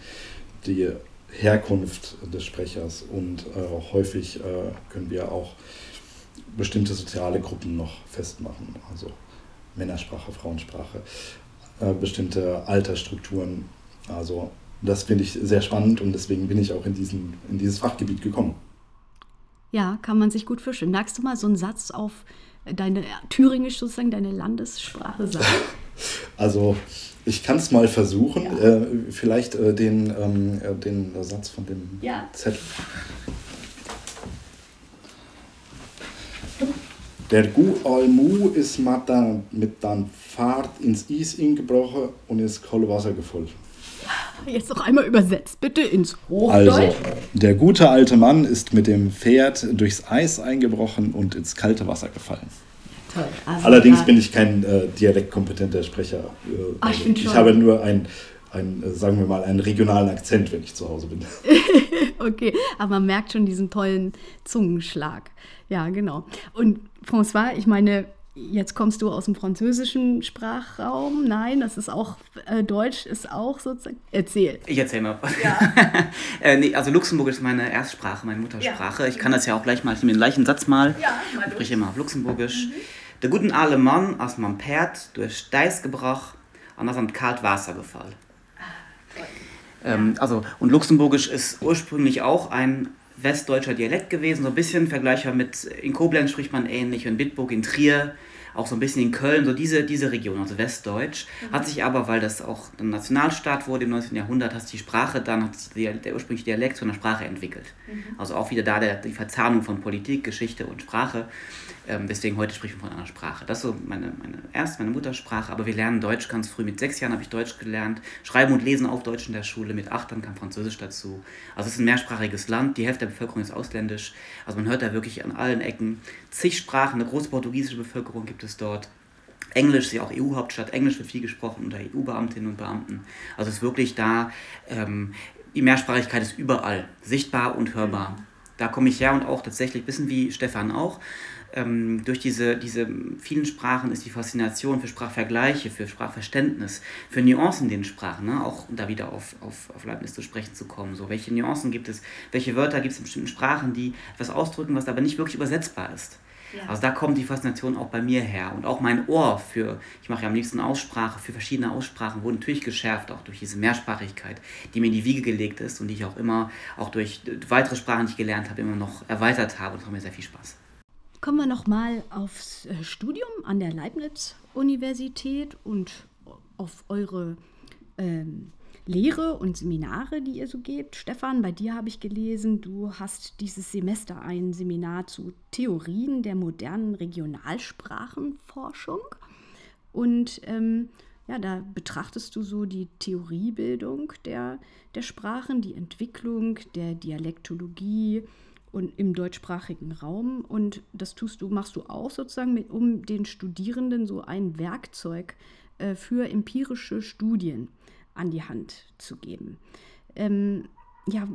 S3: die Herkunft des Sprechers und äh, häufig äh, können wir auch bestimmte soziale Gruppen noch festmachen. Also Männersprache, Frauensprache, äh, bestimmte Altersstrukturen. Also das finde ich sehr spannend und deswegen bin ich auch in, diesen, in dieses Fachgebiet gekommen.
S1: Ja, kann man sich gut vorstellen. Magst du mal so einen Satz auf deine Thüringisch sozusagen, deine Landessprache sagen?
S3: Also ich kann es mal versuchen. Ja. Äh, vielleicht äh, den, ähm, äh, den Satz von dem ja. Zettel. Der Gu Almu ist mit dann Fahrt ins Eis ingebrochen und ist Kohlwasser gefolgt.
S1: Jetzt noch einmal übersetzt, bitte ins Hochdeutsch.
S3: Also, der gute alte Mann ist mit dem Pferd durchs Eis eingebrochen und ins kalte Wasser gefallen. Toll. Also Allerdings bin ich kein äh, dialektkompetenter Sprecher. Äh, Ach, ich, also, ich habe nur ein, ein, äh, sagen wir mal, einen regionalen Akzent, wenn ich zu Hause bin.
S1: okay, aber man merkt schon diesen tollen Zungenschlag. Ja, genau. Und François, ich meine, jetzt kommst du aus dem französischen Sprachraum. Nein, das ist auch, äh, Deutsch ist auch sozusagen. Erzähl.
S2: Ich erzähl mal. Ja. äh, nee, also Luxemburg ist meine Erstsprache, meine Muttersprache. Ja. Ich kann das ja auch gleich mal, ich nehme den gleichen Satz mal. Ja, mal Ich spreche immer auf Luxemburgisch. Mhm. Der guten alte Mann aus meinem Pferd durch Steiß gebracht und aus dem kalt Wasser gefallen. Ah, ähm, also, und Luxemburgisch ist ursprünglich auch ein westdeutscher Dialekt gewesen, so ein bisschen vergleichbar mit, in Koblenz spricht man ähnlich, in Bitburg, in Trier, auch so ein bisschen in Köln, so diese, diese Region, also Westdeutsch, mhm. hat sich aber, weil das auch ein Nationalstaat wurde im 19. Jahrhundert, hat sich die Sprache dann, hat sich der, der ursprüngliche Dialekt zu einer Sprache entwickelt. Mhm. Also auch wieder da der, die Verzahnung von Politik, Geschichte und Sprache. Ähm, deswegen heute sprechen wir von einer Sprache. Das ist so meine, meine erst meine Muttersprache, aber wir lernen Deutsch ganz früh. Mit sechs Jahren habe ich Deutsch gelernt. Schreiben und Lesen auf Deutsch in der Schule. Mit acht dann kam Französisch dazu. Also es ist ein mehrsprachiges Land. Die Hälfte der Bevölkerung ist ausländisch. Also man hört da wirklich an allen Ecken zig Sprachen. Eine große portugiesische Bevölkerung gibt es dort. Englisch ist ja auch EU-Hauptstadt. Englisch wird viel gesprochen unter EU-Beamtinnen und Beamten. Also es ist wirklich da, ähm, die Mehrsprachigkeit ist überall sichtbar und hörbar. Da komme ich her und auch tatsächlich, wissen wie Stefan auch, ähm, durch diese, diese vielen Sprachen ist die Faszination für Sprachvergleiche, für Sprachverständnis, für Nuancen in den Sprachen, ne? auch um da wieder auf, auf, auf Leibniz zu sprechen zu kommen. So, welche Nuancen gibt es, welche Wörter gibt es in bestimmten Sprachen, die etwas ausdrücken, was aber nicht wirklich übersetzbar ist. Ja. Also da kommt die Faszination auch bei mir her. Und auch mein Ohr für, ich mache ja am liebsten Aussprache, für verschiedene Aussprachen wurde natürlich geschärft, auch durch diese Mehrsprachigkeit, die mir in die Wiege gelegt ist und die ich auch immer, auch durch weitere Sprachen, die ich gelernt habe, immer noch erweitert habe. Und das macht mir sehr viel Spaß.
S1: Kommen wir nochmal aufs äh, Studium an der Leibniz-Universität und auf eure ähm, Lehre und Seminare, die ihr so gebt. Stefan, bei dir habe ich gelesen, du hast dieses Semester ein Seminar zu Theorien der modernen Regionalsprachenforschung. Und ähm, ja, da betrachtest du so die Theoriebildung der, der Sprachen, die Entwicklung der Dialektologie, und im deutschsprachigen Raum. Und das tust du, machst du auch sozusagen, mit, um den Studierenden so ein Werkzeug äh, für empirische Studien an die Hand zu geben. Ähm, ja,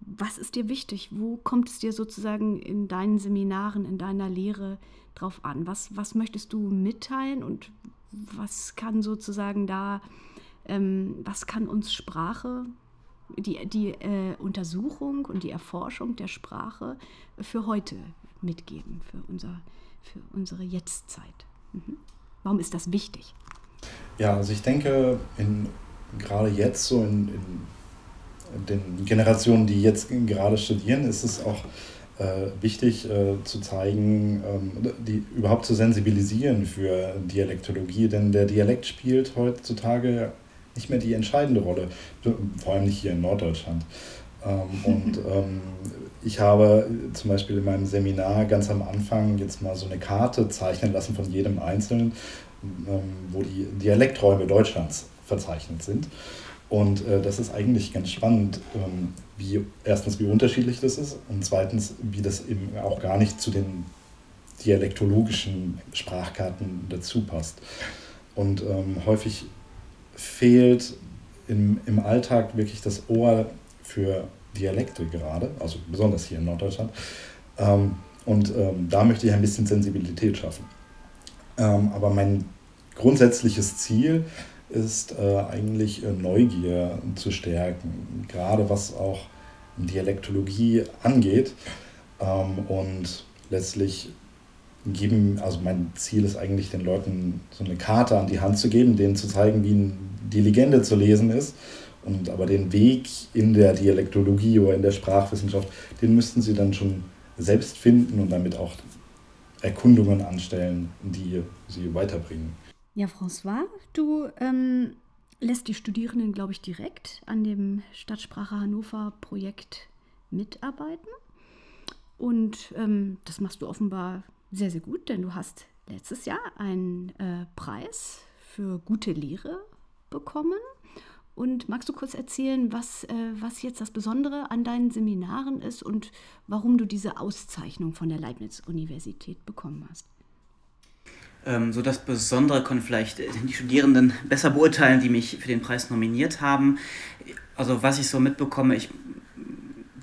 S1: was ist dir wichtig? Wo kommt es dir sozusagen in deinen Seminaren, in deiner Lehre drauf an? Was, was möchtest du mitteilen und was kann sozusagen da, ähm, was kann uns Sprache die, die äh, Untersuchung und die Erforschung der Sprache für heute mitgeben, für, unser, für unsere Jetztzeit. Mhm. Warum ist das wichtig?
S3: Ja, also ich denke, in, gerade jetzt so in, in den Generationen, die jetzt gerade studieren, ist es auch äh, wichtig äh, zu zeigen, ähm, die überhaupt zu sensibilisieren für Dialektologie, denn der Dialekt spielt heutzutage nicht mehr die entscheidende Rolle, vor allem nicht hier in Norddeutschland. Ähm, und ähm, ich habe zum Beispiel in meinem Seminar ganz am Anfang jetzt mal so eine Karte zeichnen lassen von jedem Einzelnen, ähm, wo die Dialekträume Deutschlands verzeichnet sind. Und äh, das ist eigentlich ganz spannend, ähm, wie erstens, wie unterschiedlich das ist und zweitens, wie das eben auch gar nicht zu den dialektologischen Sprachkarten dazu passt. Und ähm, häufig fehlt im, im Alltag wirklich das Ohr für Dialekte gerade, also besonders hier in Norddeutschland. Ähm, und ähm, da möchte ich ein bisschen Sensibilität schaffen. Ähm, aber mein grundsätzliches Ziel ist äh, eigentlich äh, Neugier zu stärken, gerade was auch Dialektologie angeht. Ähm, und letztlich geben, also mein Ziel ist eigentlich den Leuten so eine Karte an die Hand zu geben, denen zu zeigen, wie die Legende zu lesen ist. Und aber den Weg in der Dialektologie oder in der Sprachwissenschaft, den müssten sie dann schon selbst finden und damit auch Erkundungen anstellen, die sie weiterbringen.
S1: Ja, François, du ähm, lässt die Studierenden, glaube ich, direkt an dem Stadtsprache Hannover Projekt mitarbeiten. Und ähm, das machst du offenbar sehr, sehr gut, denn du hast letztes Jahr einen äh, Preis für gute Lehre bekommen. Und magst du kurz erzählen, was, äh, was jetzt das Besondere an deinen Seminaren ist und warum du diese Auszeichnung von der Leibniz-Universität bekommen hast?
S2: Ähm, so das Besondere können vielleicht die Studierenden besser beurteilen, die mich für den Preis nominiert haben. Also was ich so mitbekomme, ich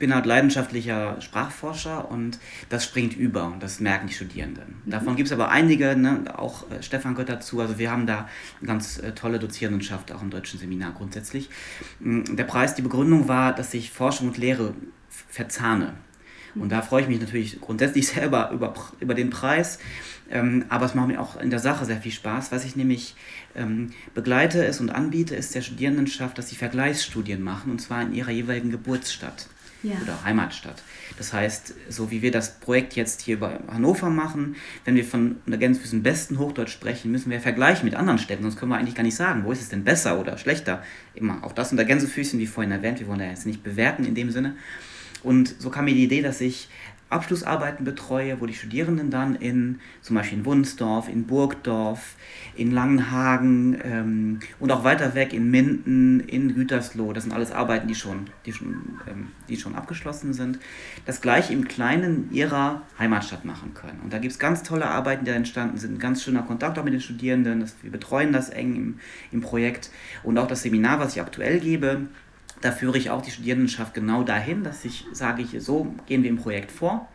S2: bin halt leidenschaftlicher Sprachforscher und das springt über und das merken die Studierenden. Mhm. Davon gibt es aber einige, ne, auch äh, Stefan gehört dazu, also wir haben da eine ganz äh, tolle Dozierendenschaft, auch im deutschen Seminar grundsätzlich. Mm, der Preis, die Begründung war, dass ich Forschung und Lehre verzahne. Und da freue ich mich natürlich grundsätzlich selber über, über den Preis, ähm, aber es macht mir auch in der Sache sehr viel Spaß. Was ich nämlich ähm, begleite ist und anbiete, ist der Studierendenschaft, dass sie Vergleichsstudien machen, und zwar in ihrer jeweiligen Geburtsstadt ja. oder Heimatstadt. Das heißt, so wie wir das Projekt jetzt hier bei Hannover machen, wenn wir von einer Gänsefüßen besten Hochdeutsch sprechen, müssen wir vergleichen mit anderen Städten, sonst können wir eigentlich gar nicht sagen, wo ist es denn besser oder schlechter. Immer auch das unter Gänsefüßchen, wie vorhin erwähnt, wir wollen da jetzt nicht bewerten in dem Sinne. Und so kam mir die Idee, dass ich Abschlussarbeiten betreue, wo die Studierenden dann in zum Beispiel in Wunsdorf, in Burgdorf, in Langenhagen ähm, und auch weiter weg in Minden, in Gütersloh, das sind alles Arbeiten, die schon, die schon, ähm, die schon abgeschlossen sind, das gleiche im Kleinen ihrer Heimatstadt machen können. Und da gibt es ganz tolle Arbeiten, die da entstanden sind, ein ganz schöner Kontakt auch mit den Studierenden, das, wir betreuen das eng im, im Projekt. Und auch das Seminar, was ich aktuell gebe, da führe ich auch die Studierendenschaft genau dahin, dass ich sage, so gehen wir im Projekt vor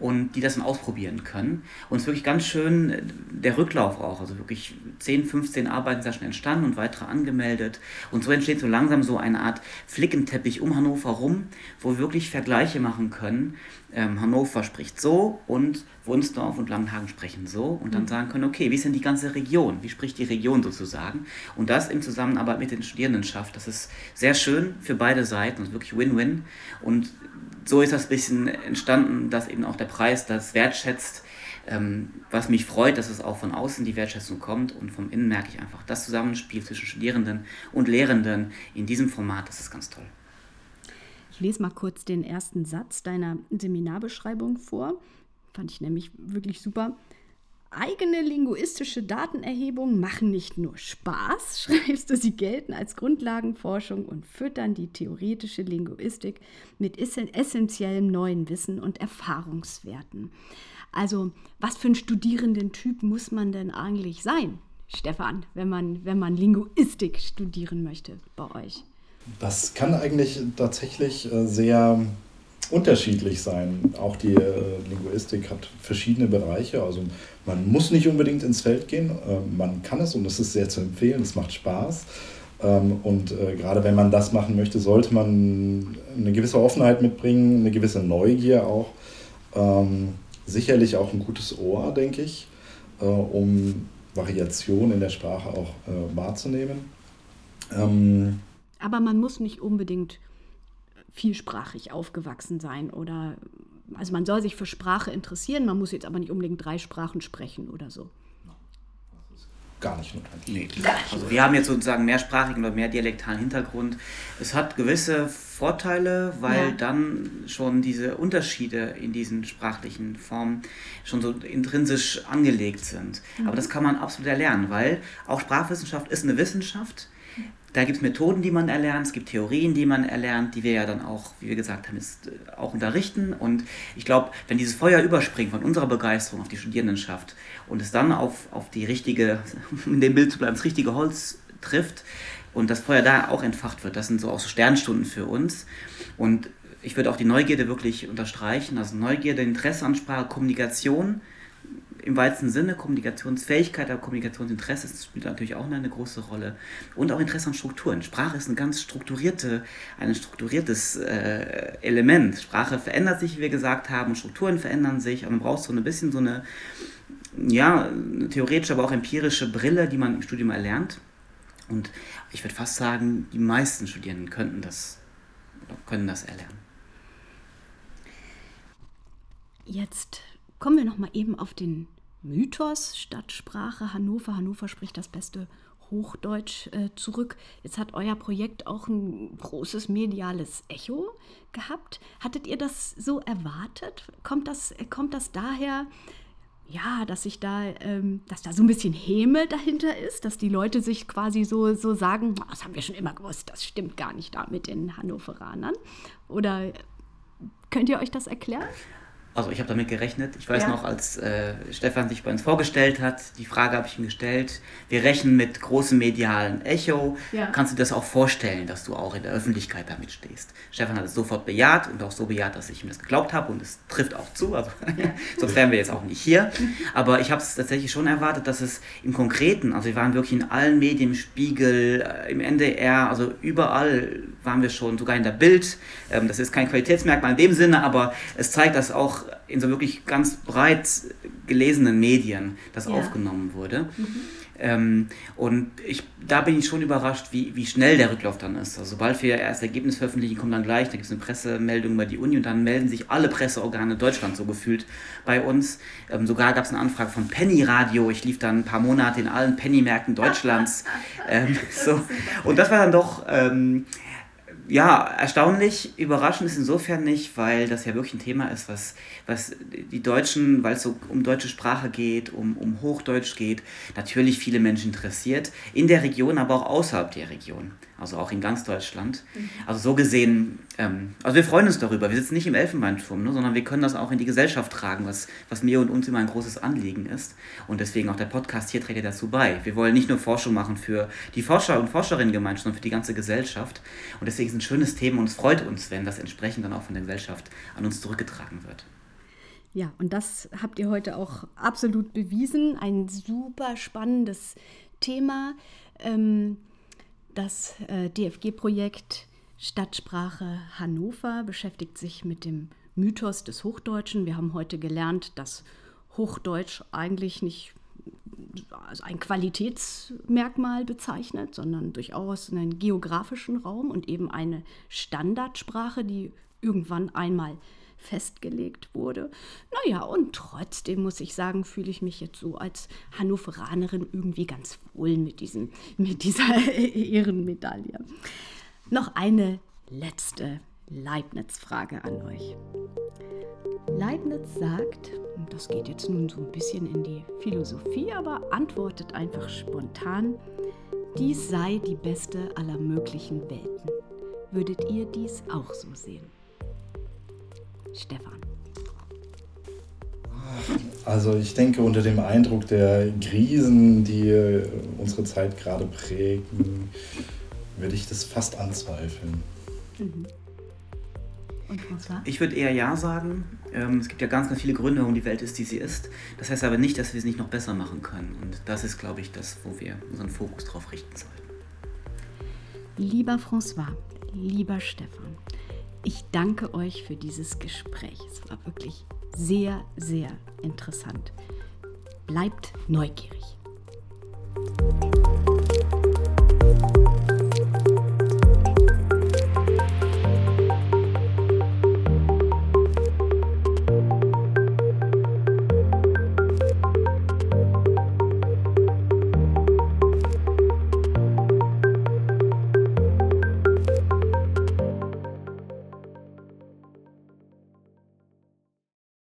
S2: und die das dann ausprobieren können. Und es ist wirklich ganz schön äh, der Rücklauf auch. Also wirklich 10, 15 Arbeiten sind schon entstanden und weitere angemeldet. Und so entsteht so langsam so eine Art Flickenteppich um Hannover rum, wo wir wirklich Vergleiche machen können. Ähm, Hannover spricht so und Wunsdorf und Langenhagen sprechen so und dann mhm. sagen können, okay, wie ist denn die ganze Region? Wie spricht die Region sozusagen? Und das in Zusammenarbeit mit den Studierendenschaft, das ist sehr schön für beide Seiten, ist wirklich Win-Win. Und so ist das ein bisschen entstanden, dass eben auch der Preis das wertschätzt, ähm, was mich freut, dass es auch von außen die Wertschätzung kommt und vom Innen merke ich einfach, das Zusammenspiel zwischen Studierenden und Lehrenden in diesem Format, das ist ganz toll.
S1: Ich lese mal kurz den ersten Satz deiner Seminarbeschreibung vor. Fand ich nämlich wirklich super. Eigene linguistische Datenerhebungen machen nicht nur Spaß, schreibst du, sie gelten als Grundlagenforschung und füttern die theoretische Linguistik mit essentiellem neuen Wissen und Erfahrungswerten. Also, was für ein Studierendentyp muss man denn eigentlich sein, Stefan, wenn man, wenn man Linguistik studieren möchte bei euch?
S3: Das kann eigentlich tatsächlich äh, sehr unterschiedlich sein. Auch die äh, Linguistik hat verschiedene Bereiche. Also man muss nicht unbedingt ins Feld gehen. Äh, man kann es und es ist sehr zu empfehlen. Es macht Spaß. Ähm, und äh, gerade wenn man das machen möchte, sollte man eine gewisse Offenheit mitbringen, eine gewisse Neugier auch. Ähm, sicherlich auch ein gutes Ohr, denke ich, um Variation in der Sprache auch wahrzunehmen.
S1: Ähm, Aber man muss nicht unbedingt vielsprachig aufgewachsen sein oder also man soll sich für Sprache interessieren, man muss jetzt aber nicht unbedingt drei Sprachen sprechen oder so.
S3: Gar nicht
S2: notwendig. Nee, also wir haben jetzt sozusagen mehrsprachigen oder mehr dialektalen Hintergrund. Es hat gewisse Vorteile, weil ja. dann schon diese Unterschiede in diesen sprachlichen Formen schon so intrinsisch angelegt sind. Mhm. Aber das kann man absolut erlernen, weil auch Sprachwissenschaft ist eine Wissenschaft da gibt es Methoden, die man erlernt, es gibt Theorien, die man erlernt, die wir ja dann auch, wie wir gesagt haben, ist, äh, auch unterrichten. Und ich glaube, wenn dieses Feuer überspringt von unserer Begeisterung auf die Studierendenschaft und es dann auf, auf die richtige, in dem Bild zu bleiben, das richtige Holz trifft und das Feuer da auch entfacht wird, das sind so auch so Sternstunden für uns. Und ich würde auch die Neugierde wirklich unterstreichen. Also Neugierde, Interesse an Sprache, Kommunikation im weitesten Sinne, Kommunikationsfähigkeit, aber Kommunikationsinteresse spielt natürlich auch eine große Rolle. Und auch Interesse an Strukturen. Sprache ist ein ganz strukturierte, ein strukturiertes äh, Element. Sprache verändert sich, wie wir gesagt haben, Strukturen verändern sich, und man braucht so ein bisschen so eine, ja, eine theoretische, aber auch empirische Brille, die man im Studium erlernt. Und ich würde fast sagen, die meisten Studierenden könnten das, können das erlernen.
S1: Jetzt kommen wir noch mal eben auf den Mythos Stadtsprache Hannover. Hannover spricht das beste Hochdeutsch äh, zurück. Jetzt hat euer Projekt auch ein großes mediales Echo gehabt. Hattet ihr das so erwartet? Kommt das, kommt das daher, ja, dass sich da, ähm, dass da so ein bisschen Häme dahinter ist, dass die Leute sich quasi so, so sagen, das haben wir schon immer gewusst, das stimmt gar nicht da mit den Hannoveranern. Oder könnt ihr euch das erklären?
S2: Also ich habe damit gerechnet. Ich weiß ja. noch, als äh, Stefan sich bei uns vorgestellt hat, die Frage habe ich ihm gestellt. Wir rechnen mit großem medialen Echo. Ja. Kannst du dir das auch vorstellen, dass du auch in der Öffentlichkeit damit stehst? Stefan hat es sofort bejaht und auch so bejaht, dass ich ihm das geglaubt habe und es trifft auch zu. Also, sonst wären wir jetzt auch nicht hier. Aber ich habe es tatsächlich schon erwartet, dass es im Konkreten, also wir waren wirklich in allen Medien, im Spiegel, äh, im NDR, also überall waren wir schon, sogar in der Bild. Ähm, das ist kein Qualitätsmerkmal in dem Sinne, aber es zeigt, dass auch in so wirklich ganz breit gelesenen Medien das ja. aufgenommen wurde. Mhm. Ähm, und ich, da bin ich schon überrascht, wie, wie schnell der Rücklauf dann ist. Also sobald wir erst Ergebnis veröffentlichen, kommt dann gleich, da gibt es eine Pressemeldung bei die Uni und dann melden sich alle Presseorgane Deutschland so gefühlt bei uns. Ähm, sogar gab es eine Anfrage von Penny Radio. Ich lief dann ein paar Monate in allen Penny-Märkten Deutschlands. ähm, so. Und das war dann doch ähm, ja, erstaunlich, überraschend ist insofern nicht, weil das ja wirklich ein Thema ist, was, was die Deutschen, weil es so um deutsche Sprache geht, um, um Hochdeutsch geht, natürlich viele Menschen interessiert, in der Region, aber auch außerhalb der Region also auch in ganz Deutschland. Mhm. Also so gesehen, ähm, also wir freuen uns darüber. Wir sitzen nicht im Elfenbeinturm, ne, sondern wir können das auch in die Gesellschaft tragen, was, was mir und uns immer ein großes Anliegen ist. Und deswegen auch der Podcast hier trägt dazu bei. Wir wollen nicht nur Forschung machen für die Forscher und Forscherinnengemeinschaft, sondern für die ganze Gesellschaft. Und deswegen ist es ein schönes Thema und es freut uns, wenn das entsprechend dann auch von der Gesellschaft an uns zurückgetragen wird.
S1: Ja, und das habt ihr heute auch absolut bewiesen. Ein super spannendes Thema. Ähm, das äh, DFG-Projekt Stadtsprache Hannover beschäftigt sich mit dem Mythos des Hochdeutschen. Wir haben heute gelernt, dass Hochdeutsch eigentlich nicht als ein Qualitätsmerkmal bezeichnet, sondern durchaus einen geografischen Raum und eben eine Standardsprache, die irgendwann einmal festgelegt wurde. Naja, und trotzdem muss ich sagen, fühle ich mich jetzt so als Hannoveranerin irgendwie ganz wohl mit, diesem, mit dieser Ehrenmedaille. Noch eine letzte Leibniz-Frage an euch. Leibniz sagt, das geht jetzt nun so ein bisschen in die Philosophie, aber antwortet einfach spontan, dies sei die beste aller möglichen Welten. Würdet ihr dies auch so sehen? Stefan?
S3: Also ich denke, unter dem Eindruck der Krisen, die äh, unsere Zeit gerade prägen, würde ich das fast anzweifeln. Mhm.
S2: Ich würde eher Ja sagen. Ähm, es gibt ja ganz, ganz viele Gründe, warum die Welt ist, die sie ist. Das heißt aber nicht, dass wir es nicht noch besser machen können. Und das ist, glaube ich, das, wo wir unseren Fokus drauf richten sollten.
S1: Lieber François, lieber Stefan, ich danke euch für dieses Gespräch. Es war wirklich sehr, sehr interessant. Bleibt neugierig.